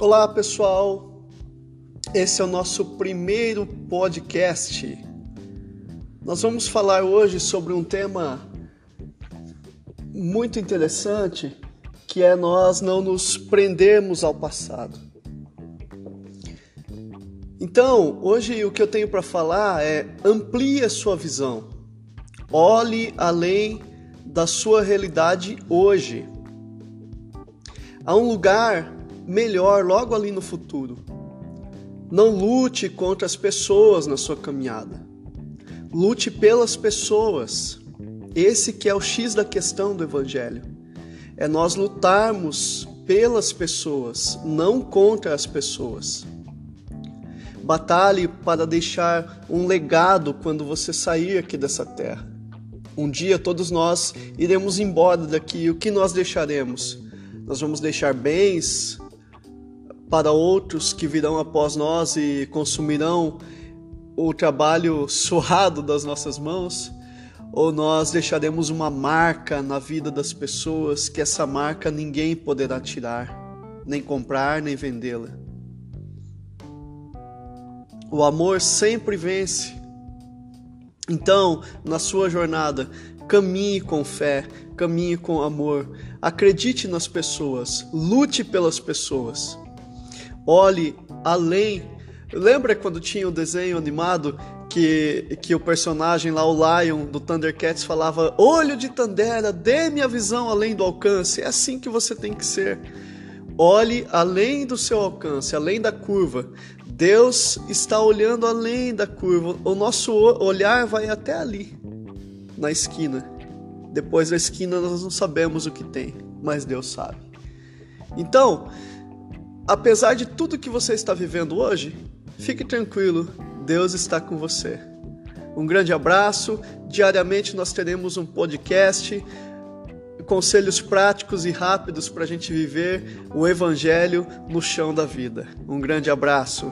Olá, pessoal. Esse é o nosso primeiro podcast. Nós vamos falar hoje sobre um tema muito interessante, que é nós não nos prendermos ao passado. Então, hoje o que eu tenho para falar é amplie a sua visão. Olhe além da sua realidade hoje. Há um lugar melhor logo ali no futuro. Não lute contra as pessoas na sua caminhada. Lute pelas pessoas. Esse que é o X da questão do evangelho. É nós lutarmos pelas pessoas, não contra as pessoas. Batalhe para deixar um legado quando você sair aqui dessa terra. Um dia todos nós iremos embora daqui. O que nós deixaremos? Nós vamos deixar bens, para outros que virão após nós e consumirão o trabalho suado das nossas mãos, ou nós deixaremos uma marca na vida das pessoas que essa marca ninguém poderá tirar, nem comprar, nem vendê-la. O amor sempre vence. Então, na sua jornada, caminhe com fé, caminhe com amor, acredite nas pessoas, lute pelas pessoas olhe além. Lembra quando tinha o desenho animado que, que o personagem lá, o Lion do Thundercats, falava: Olho de Tandera, dê-me a visão além do alcance. É assim que você tem que ser. Olhe além do seu alcance, além da curva. Deus está olhando além da curva. O nosso olhar vai até ali, na esquina. Depois da esquina nós não sabemos o que tem, mas Deus sabe. Então, apesar de tudo que você está vivendo hoje, fique tranquilo, Deus está com você. Um grande abraço. Diariamente nós teremos um podcast, conselhos práticos e rápidos para a gente viver o Evangelho no chão da vida. Um grande abraço.